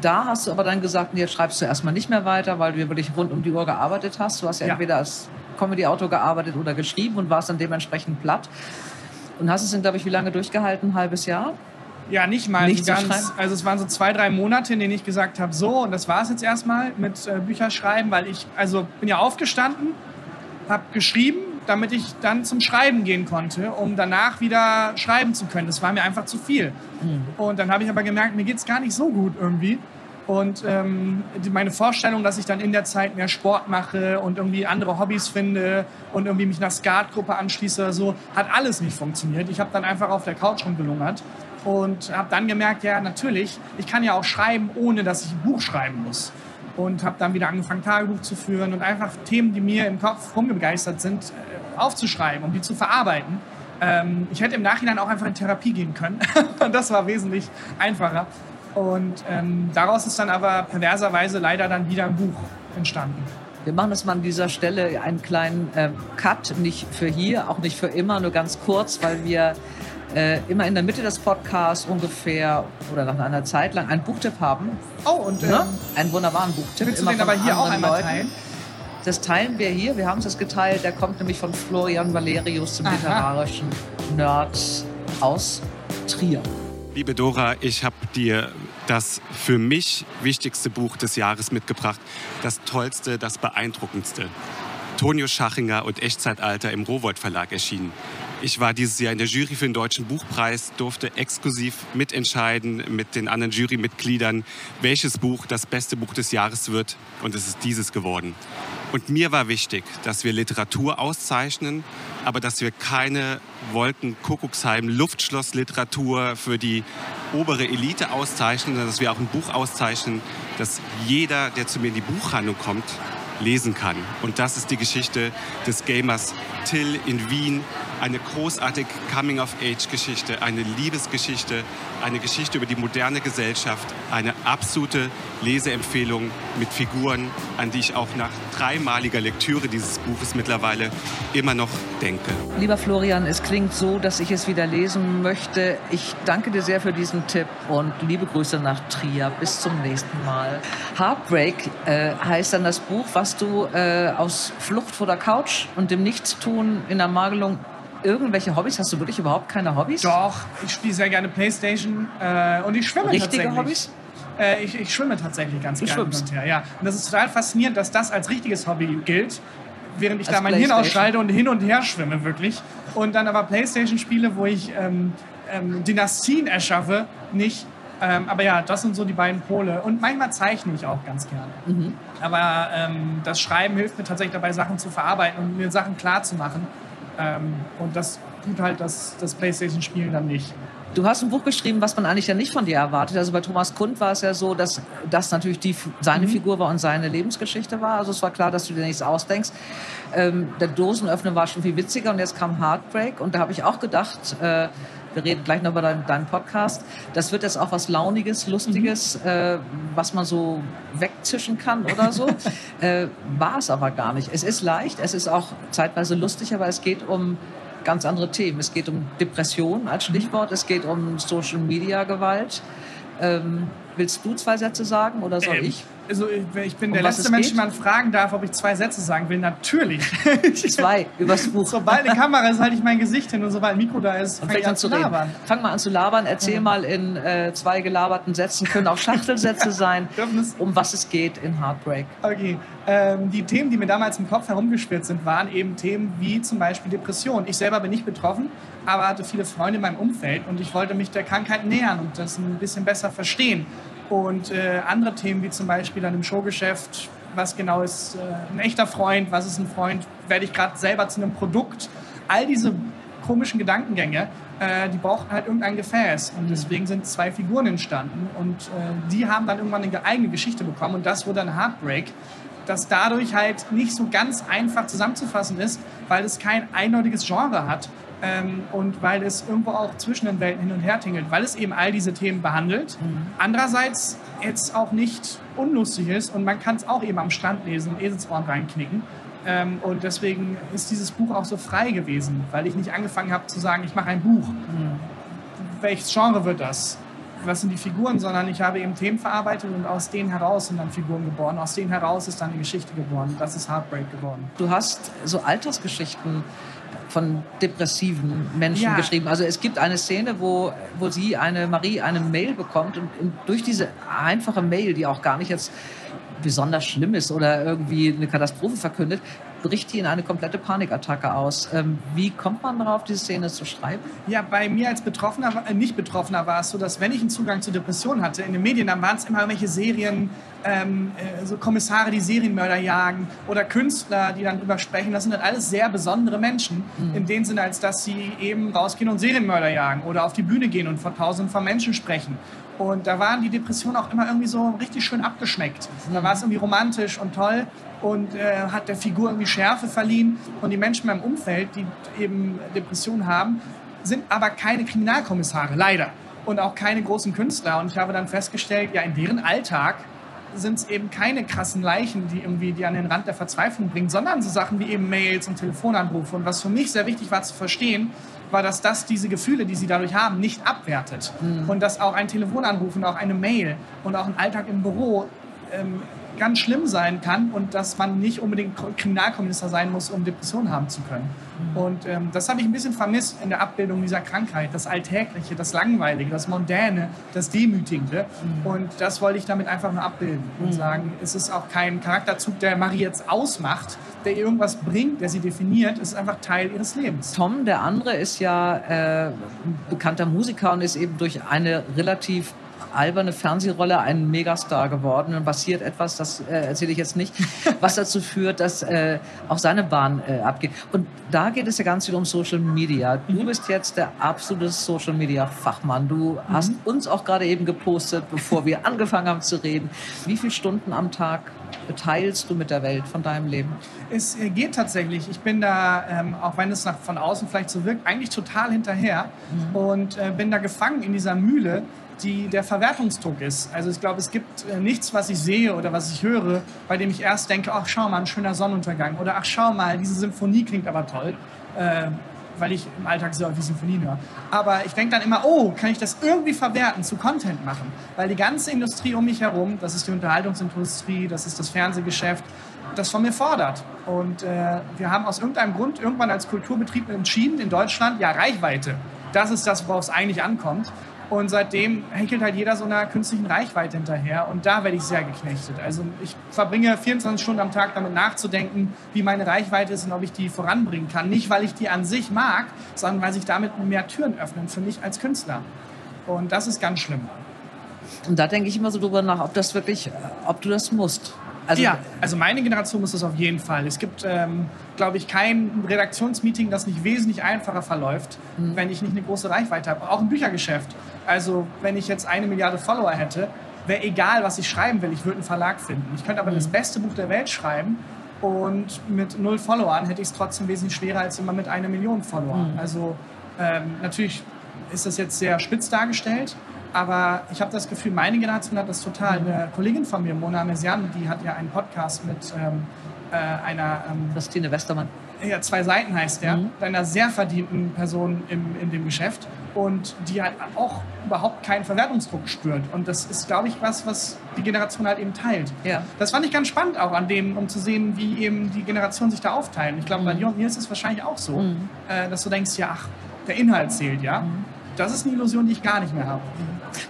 da hast du aber dann gesagt, nee, jetzt schreibst du erstmal nicht mehr weiter, weil du ja wirklich rund um die Uhr gearbeitet hast. Du hast ja, Ja. entweder als Comedy-Autor gearbeitet oder geschrieben und warst dann dementsprechend platt. Und hast es dann, glaube ich, wie lange durchgehalten? Ein halbes Jahr? Ja, nicht mal Nicht ganz. Also es waren so zwei, drei Monate, in denen ich gesagt habe, so, und das war es jetzt erstmal mit äh, Bücherschreiben, weil ich, also bin ja aufgestanden, habe geschrieben, damit ich dann zum Schreiben gehen konnte, um danach wieder schreiben zu können. Das war mir einfach zu viel. Und dann habe ich aber gemerkt, mir geht es gar nicht so gut irgendwie. Und ähm, meine Vorstellung, dass ich dann in der Zeit mehr Sport mache und irgendwie andere Hobbys finde und irgendwie mich einer Skatgruppe anschließe oder so, hat alles nicht funktioniert. Ich habe dann einfach auf der Couch rumgelungert und habe dann gemerkt, ja natürlich, ich kann ja auch schreiben, ohne dass ich ein Buch schreiben muss. Und habe dann wieder angefangen, Tagebuch zu führen und einfach Themen, die mir im Kopf rumgegeistert sind, äh, aufzuschreiben, um die zu verarbeiten. Ähm, ich hätte im Nachhinein auch einfach in Therapie gehen können. das war wesentlich einfacher. Und ähm, daraus ist dann aber perverserweise leider dann wieder ein Buch entstanden. Wir machen das mal an dieser Stelle einen kleinen ähm, Cut, nicht für hier, auch nicht für immer, nur ganz kurz, weil wir äh, immer in der Mitte des Podcasts ungefähr oder nach einer Zeit lang einen Buchtipp haben. Oh, und ähm, Ne? Einen wunderbaren Buchtipp. willst du immer den aber hier auch einmal Leuten. teilen? Das teilen wir hier. Wir haben es geteilt. Der kommt nämlich von Florian Valerius, dem Aha. literarischen Nerd aus Trier. Liebe Dora, ich habe dir das für mich wichtigste Buch des Jahres mitgebracht. Das tollste, das beeindruckendste. Tonio Schachinger und Echtzeitalter im Rowold Verlag erschienen. Ich war dieses Jahr in der Jury für den Deutschen Buchpreis, durfte exklusiv mitentscheiden mit den anderen Jurymitgliedern, welches Buch das beste Buch des Jahres wird. Und es ist dieses geworden. Und mir war wichtig, dass wir Literatur auszeichnen, aber dass wir keine Wolken-Kuckucksheim-Luftschloss-Literatur für die obere Elite auszeichnen, sondern dass wir auch ein Buch auszeichnen, das jeder, der zu mir in die Buchhandlung kommt, lesen kann. Und das ist die Geschichte des Gamers Till in Wien. Eine großartige Coming-of-Age-Geschichte, eine Liebesgeschichte, eine Geschichte über die moderne Gesellschaft, eine absolute Leseempfehlung mit Figuren, an die ich auch nach dreimaliger Lektüre dieses Buches mittlerweile immer noch denke. Lieber Florian, es klingt so, dass ich es wieder lesen möchte. Ich danke dir sehr für diesen Tipp und liebe Grüße nach Trier. Bis zum nächsten Mal. Heartbreak äh, heißt dann das Buch, was du äh, aus Flucht vor der Couch und dem Nichtstun in der Magelung irgendwelche Hobbys? Hast du wirklich überhaupt keine Hobbys? Doch, ich spiele sehr gerne Playstation äh, und ich schwimme Richtige tatsächlich. Hobbys? Äh, ich, ich schwimme tatsächlich ganz Du gerne. schwimmst? hin und her, ja. Und das ist total faszinierend, dass das als richtiges Hobby gilt, während ich Als da mein Hirn ausschalte und hin und her schwimme, wirklich. Und dann aber Playstation spiele, wo ich ähm, ähm, Dynastien erschaffe, nicht. Ähm, aber ja, das sind so die beiden Pole. Und manchmal zeichne ich auch ganz gerne. Mhm. Aber ähm, das Schreiben hilft mir tatsächlich dabei, Sachen zu verarbeiten und mir Sachen klar zu machen. Ähm, und das tut halt das, das Playstation-Spielen dann nicht. Du hast ein Buch geschrieben, was man eigentlich ja nicht von dir erwartet. Also bei Thomas Kund war es ja so, dass das natürlich die, seine Figur war und seine Lebensgeschichte war. Also es war klar, dass du dir nichts ausdenkst. Ähm, der Dosenöffner war schon viel witziger und jetzt kam Heartbreak und da habe ich auch gedacht, äh, wir reden gleich noch über deinen, deinen Podcast, das wird jetzt auch was Launiges, Lustiges, äh, was man so wegzischen kann oder so. äh, war es aber gar nicht. Es ist leicht, es ist auch zeitweise lustig, aber es geht um ganz andere Themen. Es geht um Depression als Stichwort, es geht um Social Media Gewalt. Ähm, willst du zwei Sätze sagen oder soll Ähm, ich? Also ich, bin Um der letzte Mensch, den man fragen darf, ob ich zwei Sätze sagen will. Natürlich. Zwei übers Buch. sobald eine Kamera ist, halte ich mein Gesicht hin und sobald ein Mikro da ist, fange ich an zu zu reden. labern. Fang mal an zu labern. Erzähl mal in äh, zwei gelaberten Sätzen, können auch Schachtelsätze sein, um was es geht in Heartbreak. Okay, ähm, die Themen, die mir damals im Kopf herumgeschwirrt sind, waren eben Themen wie zum Beispiel Depression. Ich selber bin nicht betroffen, aber hatte viele Freunde in meinem Umfeld und ich wollte mich der Krankheit nähern und das ein bisschen besser verstehen. Und äh, andere Themen wie zum Beispiel dann im Showgeschäft, was genau ist äh, ein echter Freund, was ist ein Freund, werde ich gerade selber zu einem Produkt. All diese komischen Gedankengänge, äh, die brauchten halt irgendein Gefäß. Und deswegen sind zwei Figuren entstanden. Und äh, die haben dann irgendwann eine eigene Geschichte bekommen. Und das wurde dann Heartbreak, das dadurch halt nicht so ganz einfach zusammenzufassen ist, weil es kein eindeutiges Genre hat. Ähm, und weil es irgendwo auch zwischen den Welten hin und her tingelt, weil es eben all diese Themen behandelt. Andererseits jetzt auch nicht unlustig ist und man kann es auch eben am Strand lesen und Eselsohren reinknicken. Ähm, und deswegen ist dieses Buch auch so frei gewesen, weil ich nicht angefangen habe zu sagen, ich mache ein Buch. Welches Genre wird das? Was sind die Figuren? Sondern ich habe eben Themen verarbeitet und aus denen heraus sind dann Figuren geboren. Aus denen heraus ist dann eine Geschichte geboren. Das ist Heartbreak geworden. Du hast so Altersgeschichten von depressiven Menschen Ja. geschrieben. Also es gibt eine Szene, wo, wo sie, eine Marie, eine Mail bekommt und, und durch diese einfache Mail, die auch gar nicht jetzt besonders schlimm ist oder irgendwie eine Katastrophe verkündet, bricht die in eine komplette Panikattacke aus. Ähm, wie kommt man darauf, diese Szene zu schreiben? Ja, bei mir als Betroffener, äh, nicht Betroffener war es so, dass wenn ich einen Zugang zu Depressionen hatte, in den Medien, dann waren es immer irgendwelche Serien, ähm, äh, so Kommissare, die Serienmörder jagen oder Künstler, die dann drüber sprechen. Das sind dann alles sehr besondere Menschen, in dem Sinne, als dass sie eben rausgehen und Serienmörder jagen oder auf die Bühne gehen und vor tausenden von Menschen sprechen. Und da waren die Depressionen auch immer irgendwie so richtig schön abgeschmeckt. Da war es irgendwie romantisch und toll und äh, hat der Figur irgendwie Schärfe verliehen. Und die Menschen in meinem Umfeld, die eben Depressionen haben, sind aber keine Kriminalkommissare, leider. Und auch keine großen Künstler. Und ich habe dann festgestellt, ja, in deren Alltag sind es eben keine krassen Leichen, die irgendwie die an den Rand der Verzweiflung bringen, sondern so Sachen wie eben Mails und Telefonanrufe. Und was für mich sehr wichtig war zu verstehen, war, dass das diese Gefühle, die sie dadurch haben, nicht abwertet. Und dass auch ein Telefonanruf und auch eine Mail und auch ein Alltag im Büro ähm, ganz schlimm sein kann und dass man nicht unbedingt Kriminalkommissar sein muss, um Depressionen haben zu können. Mhm. Und ähm, das habe ich ein bisschen vermisst in der Abbildung dieser Krankheit. Das Alltägliche, das Langweilige, das Mondäne, das Demütigende. Mhm. Und das wollte ich damit einfach nur abbilden und mhm. sagen, es ist auch kein Charakterzug, der Marie jetzt ausmacht, der ihr irgendwas bringt, der sie definiert. Es ist einfach Teil ihres Lebens. Tom, der andere, ist ja äh, bekannter Musiker und ist eben durch eine relativ alberne Fernsehrolle ein Megastar geworden und passiert etwas, das äh, erzähle ich jetzt nicht, was dazu führt, dass äh, auch seine Bahn äh, abgeht. Und da geht es ja ganz viel um Social Media. Du mhm. bist jetzt der absolute Social Media Fachmann. Du mhm. hast uns auch gerade eben gepostet, bevor wir angefangen haben zu reden. Wie viele Stunden am Tag teilst du mit der Welt von deinem Leben? Es äh, geht tatsächlich. Ich bin da, ähm, auch wenn es nach, von außen vielleicht so wirkt, eigentlich total hinterher mhm. und äh, bin da gefangen in dieser Mühle die der Verwertungsdruck ist. Also ich glaube, es gibt äh, nichts, was ich sehe oder was ich höre, bei dem ich erst denke, ach schau mal, ein schöner Sonnenuntergang oder ach schau mal, diese Symphonie klingt aber toll, äh, weil ich im Alltag sehr häufig Symphonie höre. Aber ich denke dann immer, oh, kann ich das irgendwie verwerten, zu Content machen? Weil die ganze Industrie um mich herum, das ist die Unterhaltungsindustrie, das ist das Fernsehgeschäft, das von mir fordert. Und äh, wir haben aus irgendeinem Grund irgendwann als Kulturbetrieb entschieden in Deutschland, ja, Reichweite. Das ist das, worauf es eigentlich ankommt. Und seitdem heckelt halt jeder so einer künstlichen Reichweite hinterher. Und da werde ich sehr geknechtet. Also ich verbringe 24 Stunden am Tag damit nachzudenken, wie meine Reichweite ist und ob ich die voranbringen kann. Nicht, weil ich die an sich mag, sondern weil sich damit mehr Türen öffnen für mich als Künstler. Und das ist ganz schlimm. Und da denke ich immer so drüber nach, ob das wirklich, ob du das musst. Also, ja, also meine Generation muss das auf jeden Fall. Es gibt, ähm, glaube ich, kein Redaktionsmeeting, das nicht wesentlich einfacher verläuft, mhm. wenn ich nicht eine große Reichweite habe. Auch im Büchergeschäft. Also wenn ich jetzt eine Milliarde Follower hätte, wäre egal, was ich schreiben will, ich würde einen Verlag finden. Ich könnte aber mhm. das beste Buch der Welt schreiben und mit null Followern hätte ich es trotzdem wesentlich schwerer als immer mit einer Million Followern. Mhm. Also ähm, natürlich ist das jetzt sehr spitz dargestellt, aber ich habe das Gefühl, meine Generation hat das total. Eine Kollegin von mir, Mona Mesian, die hat ja einen Podcast mit ähm, äh, einer... Ähm, Christine Westermann. Ja, zwei Seiten heißt der, mhm. einer sehr verdienten Person im, in dem Geschäft und die halt auch überhaupt keinen Verwertungsdruck spürt. Und das ist, glaube ich, was, was die Generation halt eben teilt. Ja. Das fand ich ganz spannend auch an dem, um zu sehen, wie eben die Generationen sich da aufteilen. Ich glaube, mhm. bei dir und mir ist es wahrscheinlich auch so, mhm. äh, dass du denkst, ja, ach, der Inhalt zählt, ja. Mhm. Das ist eine Illusion, die ich gar nicht mehr habe.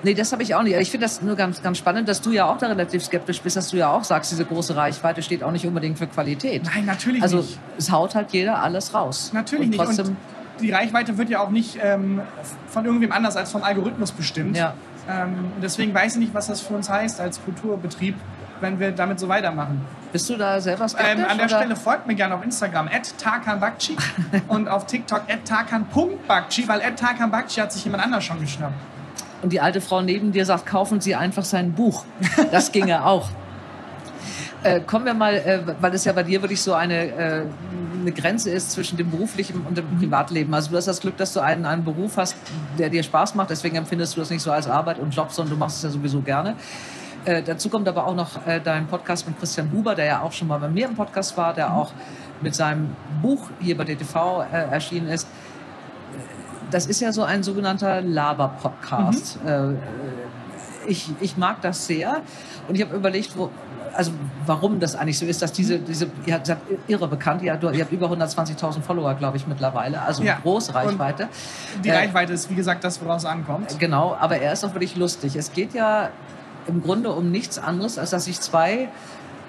Nee, das habe ich auch nicht. Ich finde das nur ganz, ganz spannend, dass du ja auch da relativ skeptisch bist, dass du ja auch sagst, diese große Reichweite steht auch nicht unbedingt für Qualität. Nein, natürlich also, nicht. Also es haut halt jeder alles raus. Natürlich und trotzdem nicht. Und die Reichweite wird ja auch nicht ähm, von irgendwem anders als vom Algorithmus bestimmt. Ja. Ähm, deswegen weiß ich nicht, was das für uns heißt als Kulturbetrieb, wenn wir damit so weitermachen. Bist du da selber skeptisch? Ähm, an der oder? Stelle folgt mir gerne auf Instagram, tarkanbakci und auf TikTok tarkan.bakci, weil tarkanbakci hat sich jemand anders schon geschnappt und die alte Frau neben dir sagt, kaufen Sie einfach sein Buch. Das ginge auch. Äh, kommen wir mal, äh, weil es ja bei dir wirklich so eine, äh, eine Grenze ist zwischen dem beruflichen und dem Privatleben. Also du hast das Glück, dass du einen, einen Beruf hast, der dir Spaß macht. Deswegen empfindest du das nicht so als Arbeit und Job, sondern du machst es ja sowieso gerne. Äh, dazu kommt aber auch noch äh, dein Podcast mit Christian Huber, der ja auch schon mal bei mir im Podcast war, der mhm. auch mit seinem Buch hier bei DTV äh, erschienen ist das ist ja so ein sogenannter Laber-Podcast. Mhm. Äh, ich, ich mag das sehr und ich habe überlegt, wo, also warum das eigentlich so ist, dass diese, diese ihr habt irre bekannt, ihr, ihr habt über 120.000 Follower, glaube ich, mittlerweile, also ja. große Reichweite. Und die äh, Reichweite ist, wie gesagt, das, woraus es ankommt. Genau, aber er ist auch wirklich lustig. Es geht ja im Grunde um nichts anderes, als dass sich zwei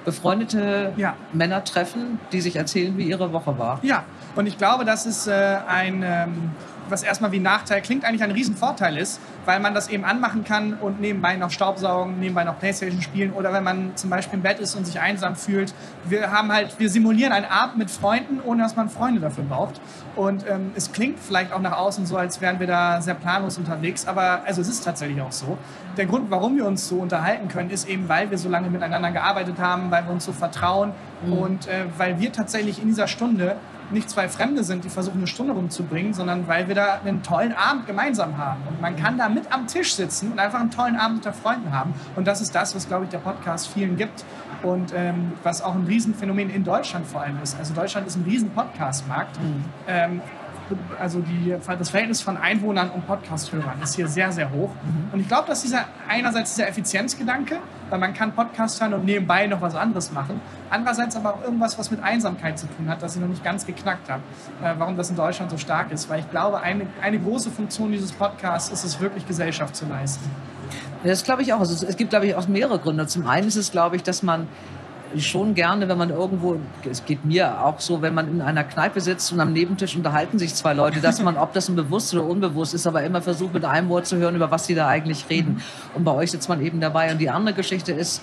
befreundete ja. Männer treffen, die sich erzählen, wie ihre Woche war. Ja, und ich glaube, das ist äh, ein... Ähm was erstmal wie ein Nachteil klingt, eigentlich ein Riesenvorteil ist, weil man das eben anmachen kann und nebenbei noch Staubsaugen, nebenbei noch Playstation spielen oder wenn man zum Beispiel im Bett ist und sich einsam fühlt. Wir haben halt, wir simulieren einen Abend mit Freunden, ohne dass man Freunde dafür braucht. Und ähm, es klingt vielleicht auch nach außen so, als wären wir da sehr planlos unterwegs, aber also es ist tatsächlich auch so. Der Grund, warum wir uns so unterhalten können, ist eben, weil wir so lange miteinander gearbeitet haben, weil wir uns so vertrauen mhm. und äh, weil wir tatsächlich in dieser Stunde nicht zwei Fremde sind, die versuchen, eine Stunde rumzubringen, sondern weil wir da einen tollen Abend gemeinsam haben. Und man kann da mit am Tisch sitzen und einfach einen tollen Abend unter Freunden haben. Und das ist das, was, glaube ich, der Podcast vielen gibt und ähm, was auch ein Riesenphänomen in Deutschland vor allem ist. Also Deutschland ist ein riesen Podcast-Markt. Mhm. Ähm, also die, das Verhältnis von Einwohnern und Podcast-Hörern ist hier sehr, sehr hoch. Mhm. Und ich glaube, dass dieser einerseits dieser Effizienzgedanke, weil man kann Podcast hören und nebenbei noch was anderes machen, andererseits aber auch irgendwas, was mit Einsamkeit zu tun hat, das ich noch nicht ganz geknackt habe, äh, warum das in Deutschland so stark ist. Weil ich glaube, eine, eine große Funktion dieses Podcasts ist es wirklich, Gesellschaft zu leisten. Das glaube ich auch. Also es gibt, glaube ich, auch mehrere Gründe. Zum einen ist es, glaube ich, dass man schon gerne, wenn man irgendwo, es geht mir auch so, wenn man in einer Kneipe sitzt und am Nebentisch unterhalten sich zwei Leute, dass man, ob das ein bewusst oder unbewusst ist, aber immer versucht, mit einem Wort zu hören, über was sie da eigentlich reden. Und bei euch sitzt man eben dabei. Und die andere Geschichte ist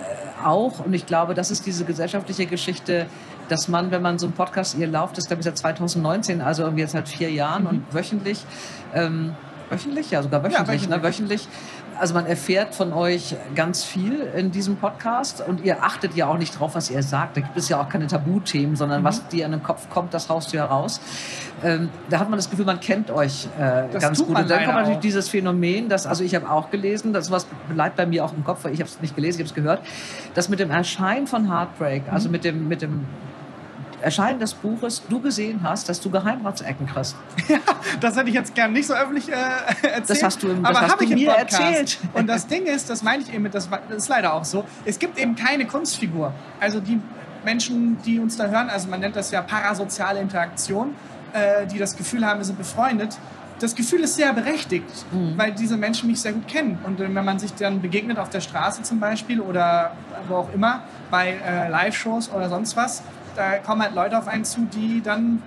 äh, auch, und ich glaube, das ist diese gesellschaftliche Geschichte, dass man, wenn man so einen Podcast, ihr lauft, das glaube ich seit 2019, also irgendwie jetzt seit vier Jahren mhm. und wöchentlich, ähm, wöchentlich, ja sogar wöchentlich, ja, wöchentlich. Ne, wöchentlich also man erfährt von euch ganz viel in diesem Podcast und ihr achtet ja auch nicht drauf, was ihr sagt. Da gibt es ja auch keine Tabuthemen, sondern mhm. was dir an den Kopf kommt, das haust du ja raus. Ähm, da hat man das Gefühl, man kennt euch äh, ganz gut. Und dann kommt natürlich auch. dieses Phänomen, dass, also ich habe auch gelesen, das was bleibt bei mir auch im Kopf, weil ich habe es nicht gelesen, ich habe es gehört, dass mit dem Erscheinen von Heartbreak, also mhm. mit dem, mit dem Erscheinen des Buches du gesehen hast, dass du Geheimratsecken kriegst. Ja, das hätte ich jetzt gern nicht so öffentlich äh, erzählt. Das hast du, im, das hast du mir erzählt. Und das Ding ist, das meine ich eben mit, das ist leider auch so, es gibt eben keine Kunstfigur. Also die Menschen, die uns da hören, also man nennt das ja parasoziale Interaktion, äh, die das Gefühl haben, wir sind befreundet, das Gefühl ist sehr berechtigt, mhm. weil diese Menschen mich sehr gut kennen. Und wenn man sich dann begegnet auf der Straße zum Beispiel oder wo auch immer, bei äh, Live-Shows oder sonst was, da kommen halt Leute auf einen zu, die dann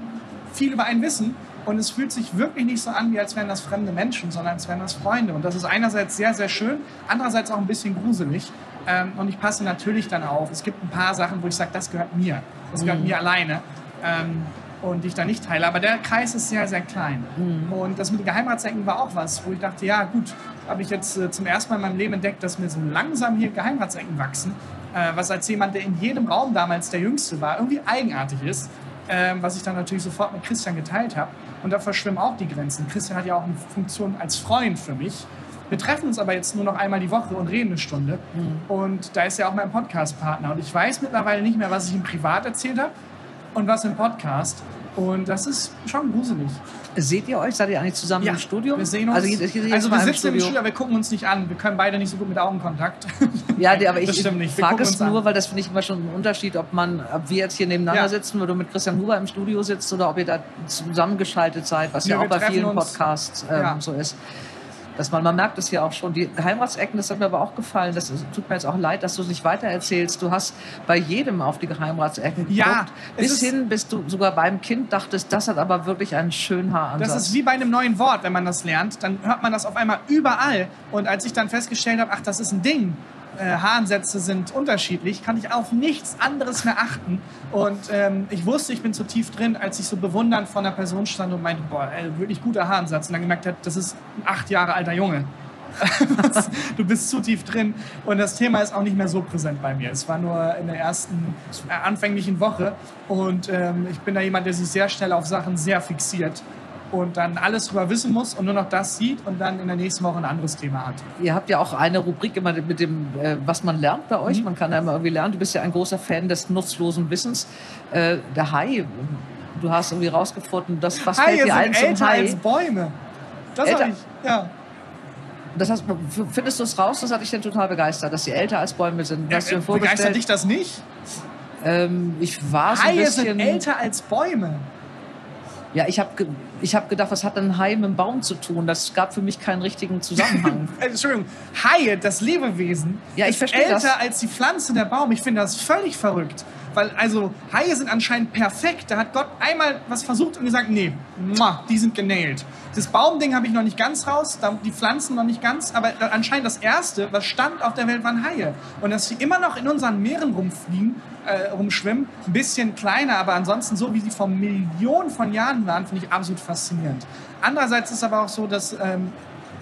viel über einen wissen. Und es fühlt sich wirklich nicht so an, wie als wären das fremde Menschen, sondern als wären das Freunde. Und das ist einerseits sehr, sehr schön, andererseits auch ein bisschen gruselig. Ähm, und ich passe natürlich dann auf. Es gibt ein paar Sachen, wo ich sage, das gehört mir. Das gehört mhm. mir alleine. Ähm, und die ich da nicht teile. Aber der Kreis ist sehr, sehr klein. Mhm. Und das mit den Geheimratsecken war auch was, wo ich dachte, ja gut, habe ich jetzt äh, zum ersten Mal in meinem Leben entdeckt, dass mir so langsam hier Geheimratsecken wachsen was als jemand, der in jedem Raum damals der Jüngste war, irgendwie eigenartig ist, äh, was ich dann natürlich sofort mit Christian geteilt habe. Und da verschwimmen auch die Grenzen. Christian hat ja auch eine Funktion als Freund für mich. Wir treffen uns aber jetzt nur noch einmal die Woche und reden eine Stunde. Mhm. Und da ist ja auch mein Podcast-Partner. Und ich weiß mittlerweile nicht mehr, was ich ihm privat erzählt habe und was im Podcast. Und das ist schon gruselig. Seht ihr euch? Seid ihr eigentlich zusammen ja, im Studio? Wir sehen uns. Also, ich, ich, also wir sitzen im Studio. im Studio, aber wir gucken uns nicht an. Wir können beide nicht so gut mit Augenkontakt. Ja, aber ich, ich frage es nur, weil das finde ich immer schon ein Unterschied, ob man, ob wir jetzt hier nebeneinander ja. sitzen oder mit Christian Huber im Studio sitzt oder ob ihr da zusammengeschaltet seid, was ja, ja auch bei vielen Podcasts ähm, so ist dass man, man merkt es ja auch schon, die Geheimratsecken, das hat mir aber auch gefallen, das tut mir jetzt auch leid, dass du es nicht weiter erzählst. Du hast bei jedem auf die Geheimratsecken geguckt, ja, bis hin, bis du sogar beim Kind dachtest, das hat aber wirklich einen schönen Haaransatz. Das ist wie bei einem neuen Wort, wenn man das lernt, dann hört man das auf einmal überall. Und als ich dann festgestellt habe, ach, das ist ein Ding, äh, Haaransätze sind unterschiedlich, kann ich auf nichts anderes mehr achten. Und ähm, ich wusste, ich bin zu tief drin, als ich so bewundernd vor einer Person stand und meinte, boah, ey, wirklich guter Haaransatz. Und dann gemerkt habe, das ist ein acht Jahre alter Junge. du bist zu tief drin. Und das Thema ist auch nicht mehr so präsent bei mir. Es war nur in der ersten, äh, anfänglichen Woche. Und ähm, ich bin da jemand, der sich sehr schnell auf Sachen sehr fixiert und dann alles drüber wissen muss und nur noch das sieht und dann in der nächsten Woche ein anderes Thema hat. Ihr habt ja auch eine Rubrik immer mit dem, äh, was man lernt bei euch. Mhm. Man kann ja immer irgendwie lernen. Du bist ja ein großer Fan des nutzlosen Wissens. Äh, der Hai, du hast irgendwie rausgefunden, dass was Haie fällt dir ein zum älter Hai? als Bäume. Das habe ich, ja. Das heißt, findest du es raus? Das hat dich denn total begeistert, dass sie älter als Bäume sind. Ja, äh, begeistert dich das nicht? Ähm, ich war so Haie ein bisschen... sind älter als Bäume. Ja, ich habe ich hab gedacht, was hat ein Hai mit dem Baum zu tun? Das gab für mich keinen richtigen Zusammenhang. Entschuldigung, Haie, das Lebewesen, ja, ich ist älter das. als die Pflanze, der Baum. Ich finde das völlig verrückt. Weil, also, Haie sind anscheinend perfekt. Da hat Gott einmal was versucht und gesagt, nee, die sind genäht. Das Baumding habe ich noch nicht ganz raus, die Pflanzen noch nicht ganz, aber anscheinend das Erste, was stand auf der Welt, waren Haie. Und dass sie immer noch in unseren Meeren rumfliegen, äh, rumschwimmen. Ein bisschen kleiner, aber ansonsten so, wie sie vor Millionen von Jahren waren, finde ich absolut faszinierend. Andererseits ist es aber auch so, dass ähm,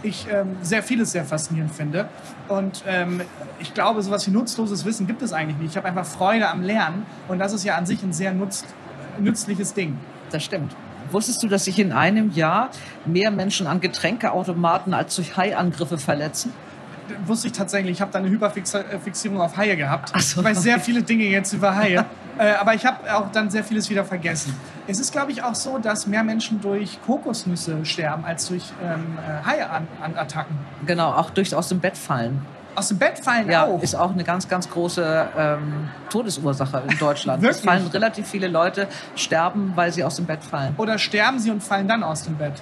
ich ähm, sehr vieles sehr faszinierend finde. Und ähm, ich glaube, sowas wie nutzloses Wissen gibt es eigentlich nicht. Ich habe einfach Freude am Lernen und das ist ja an sich ein sehr nutz, nützliches Ding. Das stimmt. Wusstest du, dass sich in einem Jahr mehr Menschen an Getränkeautomaten als durch Haiangriffe verletzen? Wusste ich tatsächlich. Ich habe da eine Hyperfixierung auf Haie gehabt. Ach so, ich weiß sehr okay. viele Dinge jetzt über Haie. äh, aber ich habe auch dann sehr vieles wieder vergessen. Es ist, glaube ich, auch so, dass mehr Menschen durch Kokosnüsse sterben als durch ähm, äh, Haie-Attacken. Genau, auch durch aus dem Bett fallen. Aus dem Bett fallen Ja, auch. ist auch eine ganz, ganz große ähm, Todesursache in Deutschland. es fallen relativ viele Leute sterben, weil sie aus dem Bett fallen. Oder sterben sie und fallen dann aus dem Bett?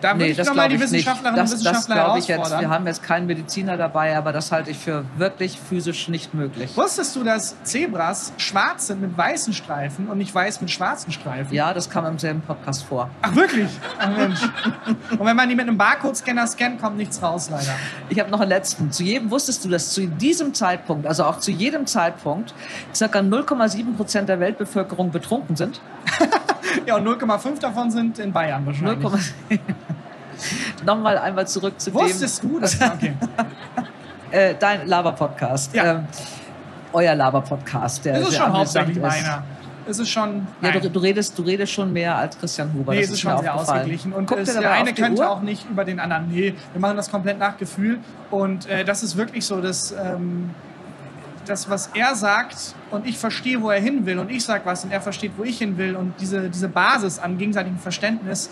Da würde Nee, ich das nochmal die. Wissenschaftlerinnen Das, und das Wissenschaftler glaube ich jetzt. Wir haben jetzt keinen Mediziner dabei, aber das halte ich für wirklich physisch nicht möglich. Wusstest du, dass Zebras schwarz sind mit weißen Streifen und nicht weiß mit schwarzen Streifen? Ja, das kam im selben Podcast vor. Ach, wirklich? Ach, Mensch. Und wenn man die mit einem Barcode-Scanner scannt, kommt nichts raus, leider. Ich habe noch einen letzten. Zu jedem wusstest du, dass zu diesem Zeitpunkt, also auch zu jedem Zeitpunkt, ca. 0,7 Prozent der Weltbevölkerung betrunken sind? Ja, und 0,5 davon sind in Bayern wahrscheinlich. 0,7. Nochmal einmal zurück zu Wusstest du das? Okay. dem, äh, dein Laber-Podcast. Ja. Ähm, euer Laber-Podcast. Der ist sehr schon hauptsächlich ist. meiner. Es ist schon. Ja, du, du, redest, du redest schon mehr als Christian Huber. Nee, das es ist schon sehr ausgeglichen. Und Guckt es, der eine könnte Uhr? auch nicht über den anderen. Nee, wir machen das komplett nach Gefühl. Und äh, das ist wirklich so, dass ähm, das, was er sagt und ich verstehe, wo er hin will und ich sage was und er versteht, wo ich hin will und diese, diese Basis an gegenseitigem Verständnis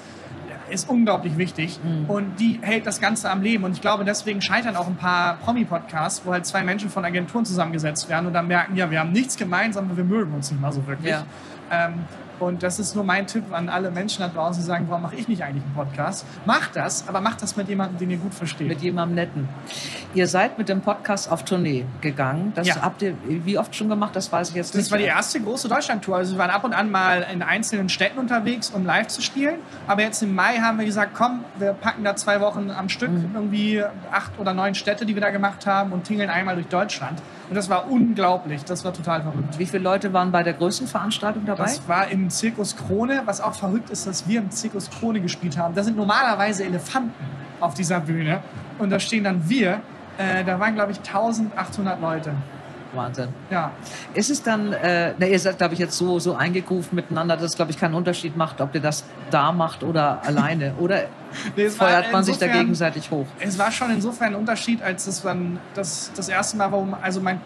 ist unglaublich wichtig Mhm. und die hält das Ganze am Leben. Und ich glaube, deswegen scheitern auch ein paar Promi-Podcasts, wo halt zwei Menschen von Agenturen zusammengesetzt werden und dann merken, ja, wir haben nichts gemeinsam, wir mögen uns nicht mal so wirklich. Ja. Ähm, und das ist nur mein Tipp an alle Menschen da draußen, die sagen, warum mache ich nicht eigentlich einen Podcast? Macht das, aber macht das mit jemandem, den ihr gut versteht. Mit jemandem Netten. Ihr seid mit dem Podcast auf Tournee gegangen. Das Ja. habt ihr wie oft schon gemacht? Das weiß ich jetzt Das nicht. war die erste große Deutschlandtour. Also wir waren ab und an mal in einzelnen Städten unterwegs, um live zu spielen. Aber jetzt im Mai haben wir gesagt, komm, wir packen da zwei Wochen am Stück Mhm. irgendwie acht oder neun Städte, die wir da gemacht haben und tingeln einmal durch Deutschland. Und das war unglaublich. Das war total verrückt. Wie viele Leute waren bei der größten Veranstaltung dabei? Das war im Zirkus Krone, was auch verrückt ist, dass wir im Zirkus Krone gespielt haben. Da sind normalerweise Elefanten auf dieser Bühne. Und da stehen dann wir. Äh, da waren, glaube ich, 1800 Leute. Wahnsinn. Ja. Ist es dann, äh, na, ihr seid, glaube ich, jetzt so, so eingegroovt miteinander, dass es, glaube ich, keinen Unterschied macht, ob ihr das da macht oder alleine. Oder Nee, feuert man sich da gegenseitig hoch? Es war schon insofern ein Unterschied, als es dann das, das erste Mal war, um also mein,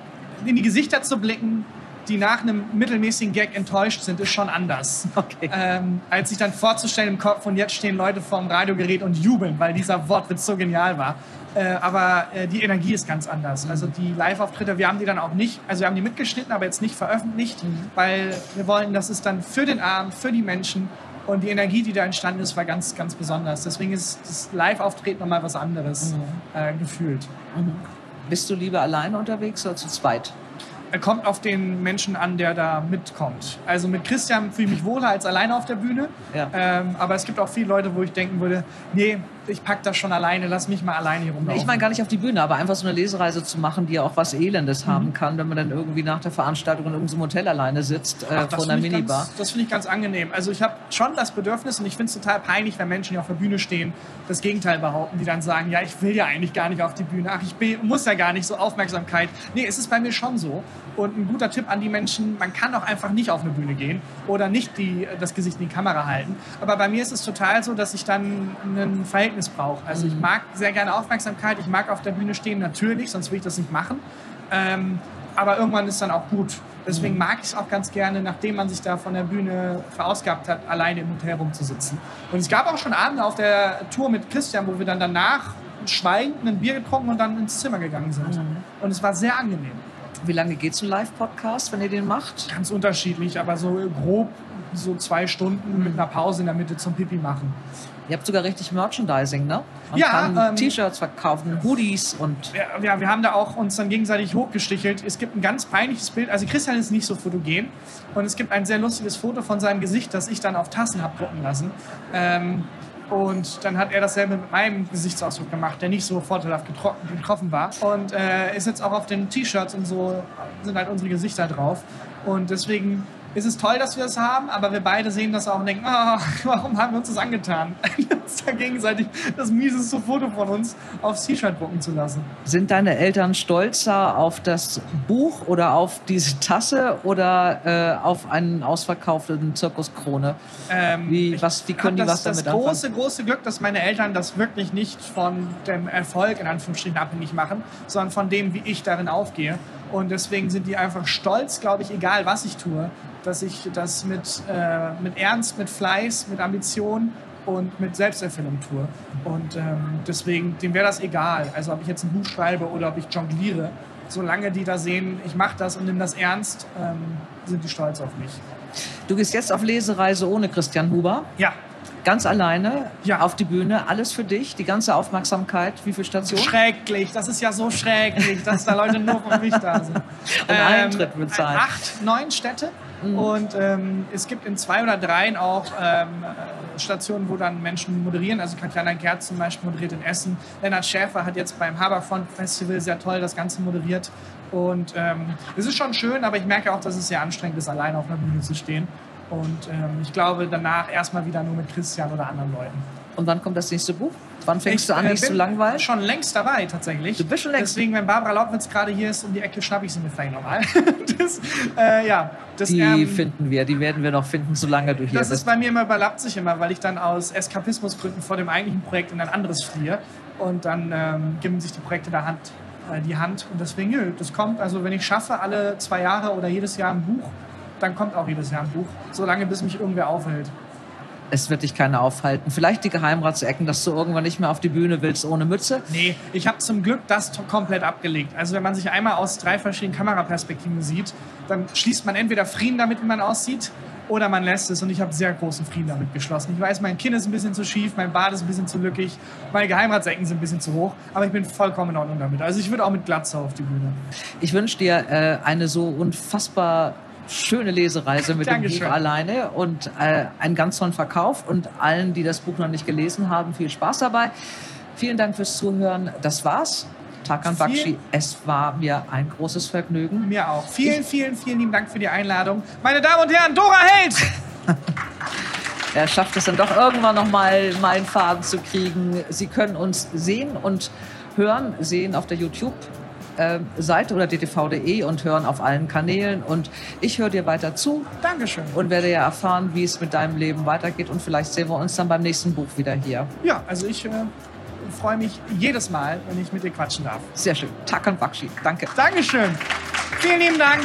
in die Gesichter zu blicken, die nach einem mittelmäßigen Gag enttäuscht sind, ist schon anders. Okay. Ähm, als sich dann vorzustellen im Kopf und jetzt stehen Leute vorm Radiogerät und jubeln, weil dieser Wortwitz so genial war. Äh, aber äh, die Energie ist ganz anders. Also die Live-Auftritte, wir haben die dann auch nicht, also wir haben die mitgeschnitten, aber jetzt nicht veröffentlicht, weil wir wollen, dass es dann für den Abend, für die Menschen und die Energie, die da entstanden ist, war ganz, ganz besonders. Deswegen ist das Live-Auftreten nochmal was anderes äh, gefühlt. Bist du lieber alleine unterwegs oder zu zweit? Er kommt auf den Menschen an, der da mitkommt. Also mit Christian fühle ich mich wohler als alleine auf der Bühne. Ja. Ähm, aber es gibt auch viele Leute, wo ich denken würde, nee, ich pack das schon alleine, lass mich mal alleine hier rumlaufen. Ich meine gar nicht auf die Bühne, aber einfach so eine Lesereise zu machen, die ja auch was Elendes Mhm. haben kann, wenn man dann irgendwie nach der Veranstaltung in irgendeinem Hotel alleine sitzt, äh, Ach, vor einer Minibar. Ganz, das finde ich ganz angenehm. Also ich habe schon das Bedürfnis und ich finde es total peinlich, wenn Menschen, die auf der Bühne stehen, das Gegenteil behaupten, die dann sagen, ja, ich will ja eigentlich gar nicht auf die Bühne, ach, ich bin, muss ja gar nicht so Aufmerksamkeit. Nee, es ist bei mir schon so. Und ein guter Tipp an die Menschen, man kann auch einfach nicht auf eine Bühne gehen oder nicht die, das Gesicht in die Kamera halten. Aber bei mir ist es total so, dass ich dann ein Verhältnis brauche. Also ich mag sehr gerne Aufmerksamkeit, ich mag auf der Bühne stehen, natürlich, sonst will ich das nicht machen. Ähm, aber irgendwann ist dann auch gut. Deswegen mag ich es auch ganz gerne, nachdem man sich da von der Bühne verausgabt hat, alleine im Hotel rumzusitzen. Und es gab auch schon Abende auf der Tour mit Christian, wo wir dann danach schweigend ein Bier getrunken und dann ins Zimmer gegangen sind. Und es war sehr angenehm. Wie lange geht so ein Live-Podcast, wenn ihr den macht? Ganz unterschiedlich, aber so grob so zwei Stunden mit einer Pause in der Mitte zum Pipi machen. Ihr habt sogar richtig Merchandising, ne? Man Ja, ähm, T-Shirts verkaufen, Hoodies und Ja, ja, wir haben da auch uns dann gegenseitig hochgestichelt. Es gibt ein ganz peinliches Bild. Also Christian ist nicht so fotogen. Und es gibt ein sehr lustiges Foto von seinem Gesicht, das ich dann auf Tassen habe drucken lassen. Ähm, und dann hat er dasselbe mit meinem Gesichtsausdruck gemacht, der nicht so vorteilhaft getro- getroffen war. Und äh, ist jetzt auch auf den T-Shirts und so sind halt unsere Gesichter drauf. Und deswegen ist es toll, dass wir das haben, aber wir beide sehen das auch und denken, oh, warum haben wir uns das angetan? uns da gegenseitig das mieseste Foto von uns aufs T-Shirt drucken zu lassen. Sind deine Eltern stolzer auf das Buch oder auf diese Tasse oder äh, auf einen ausverkauften Zirkuskrone? Ähm, wie, was, wie können die das, was damit das große, anfangen? große Glück, dass meine Eltern das wirklich nicht von dem Erfolg in Anführungsstrichen abhängig machen, sondern von dem, wie ich darin aufgehe. Und deswegen sind die einfach stolz, glaube ich, egal was ich tue, dass ich das mit, äh, mit Ernst, mit Fleiß, mit Ambition und mit Selbsterfüllung tue. Und ähm, deswegen, dem wäre das egal. Also ob ich jetzt ein Buch schreibe oder ob ich jongliere. Solange die da sehen, ich mache das und nehme das ernst, ähm, sind die stolz auf mich. Du gehst jetzt auf Lesereise ohne Christian Huber. Ja, Ganz alleine Ja. auf die Bühne, alles für dich, die ganze Aufmerksamkeit. Wie viele Stationen? schrecklich. Das ist ja so schrecklich, dass da Leute nur für mich da sind. Ähm, Eintritt bezahlen. Acht, neun Städte. Und ähm, es gibt in zwei oder dreien auch ähm, äh, Stationen, wo dann Menschen moderieren. Also Katjana Gerz zum Beispiel moderiert in Essen. Lennart Schäfer hat jetzt beim Haberfront Festival sehr toll das Ganze moderiert. Und ähm, es ist schon schön, aber ich merke auch, dass es sehr anstrengend ist, alleine auf einer Bühne zu stehen. Und ähm, ich glaube, danach erstmal wieder nur mit Christian oder anderen Leuten. Und wann kommt das nächste Buch? Wann fängst Ich, du an, äh, dich zu bin langweilen? Schon längst dabei, tatsächlich. Du bist schon längst- Deswegen, wenn Barbara Laubwitz gerade hier ist um die Ecke, schnapp ich sie mir vielleicht nochmal. das, äh, ja, das, Die ähm, finden wir, die werden wir noch finden, solange du hier das ist bist. bei mir immer überlappt sich immer, weil ich dann aus Eskapismusgründen vor dem eigentlichen Projekt in ein anderes fliehe. Und dann ähm, geben sich die Projekte der Hand, äh, die Hand. Und deswegen, nö, das kommt, also wenn ich schaffe, alle zwei Jahre oder jedes Jahr ein Buch, dann kommt auch jedes Jahr ein Buch. Solange bis mich irgendwer aufhält. Es wird dich keiner aufhalten. Vielleicht die Geheimratsecken, dass du irgendwann nicht mehr auf die Bühne willst ohne Mütze. Nee, ich habe zum Glück das komplett abgelegt. Also wenn man sich einmal aus drei verschiedenen Kameraperspektiven sieht, dann schließt man entweder Frieden damit, wie man aussieht, oder man lässt es. Und ich habe sehr großen Frieden damit geschlossen. Ich weiß, mein Kinn ist ein bisschen zu schief, mein Bart ist ein bisschen zu lückig, meine Geheimratsecken sind ein bisschen zu hoch, aber ich bin vollkommen in Ordnung damit. Also ich würde auch mit Glatze auf die Bühne. Ich wünsche dir äh, eine so unfassbar schöne Lesereise mit dem. Buch alleine und äh, einen ganz tollen Verkauf und allen, die das Buch noch nicht gelesen haben, viel Spaß dabei. Vielen Dank fürs Zuhören. Das war's. Vielen- Bakshi, es war mir ein großes Vergnügen. Mir auch. Vielen, vielen, vielen lieben Dank für die Einladung. Meine Damen und Herren, Dora Held! Er schafft es dann doch irgendwann noch mal meinen Faden zu kriegen. Sie können uns sehen und hören, sehen auf der YouTube. Äh, Seite oder dtv.de und hören auf allen Kanälen. Und ich höre dir weiter zu Dankeschön. und werde ja erfahren, wie es mit deinem Leben weitergeht. Und vielleicht sehen wir uns dann beim nächsten Buch wieder hier. Ja, also ich äh, freue mich jedes Mal, wenn ich mit dir quatschen darf. Sehr schön. Takan Bakshi. Danke. Dankeschön. Vielen lieben Dank.